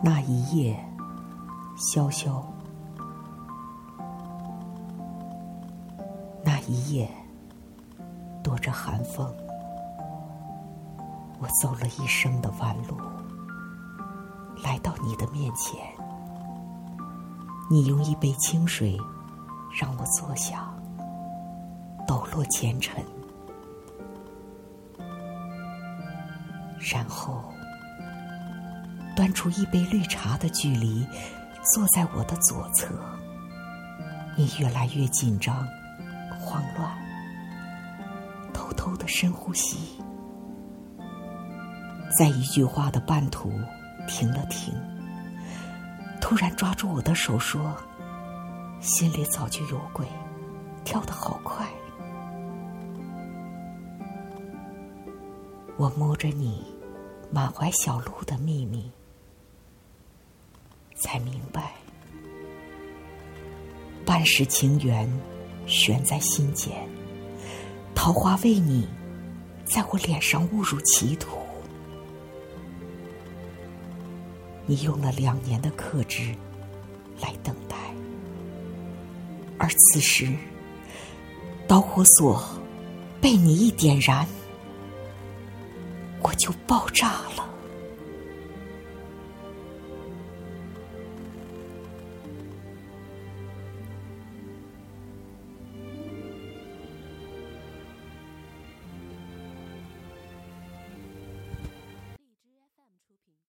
那一夜，潇潇。那一夜，躲着寒风，我走了一生的弯路，来到你的面前。你用一杯清水让我坐下，抖落前尘，然后。端出一杯绿茶的距离，坐在我的左侧。你越来越紧张、慌乱，偷偷的深呼吸，在一句话的半途停了停，突然抓住我的手说：“心里早就有鬼，跳得好快。”我摸着你满怀小鹿的秘密。才明白，半世情缘悬在心间，桃花为你在我脸上误入歧途。你用了两年的克制来等待，而此时导火索被你一点燃，我就爆炸了。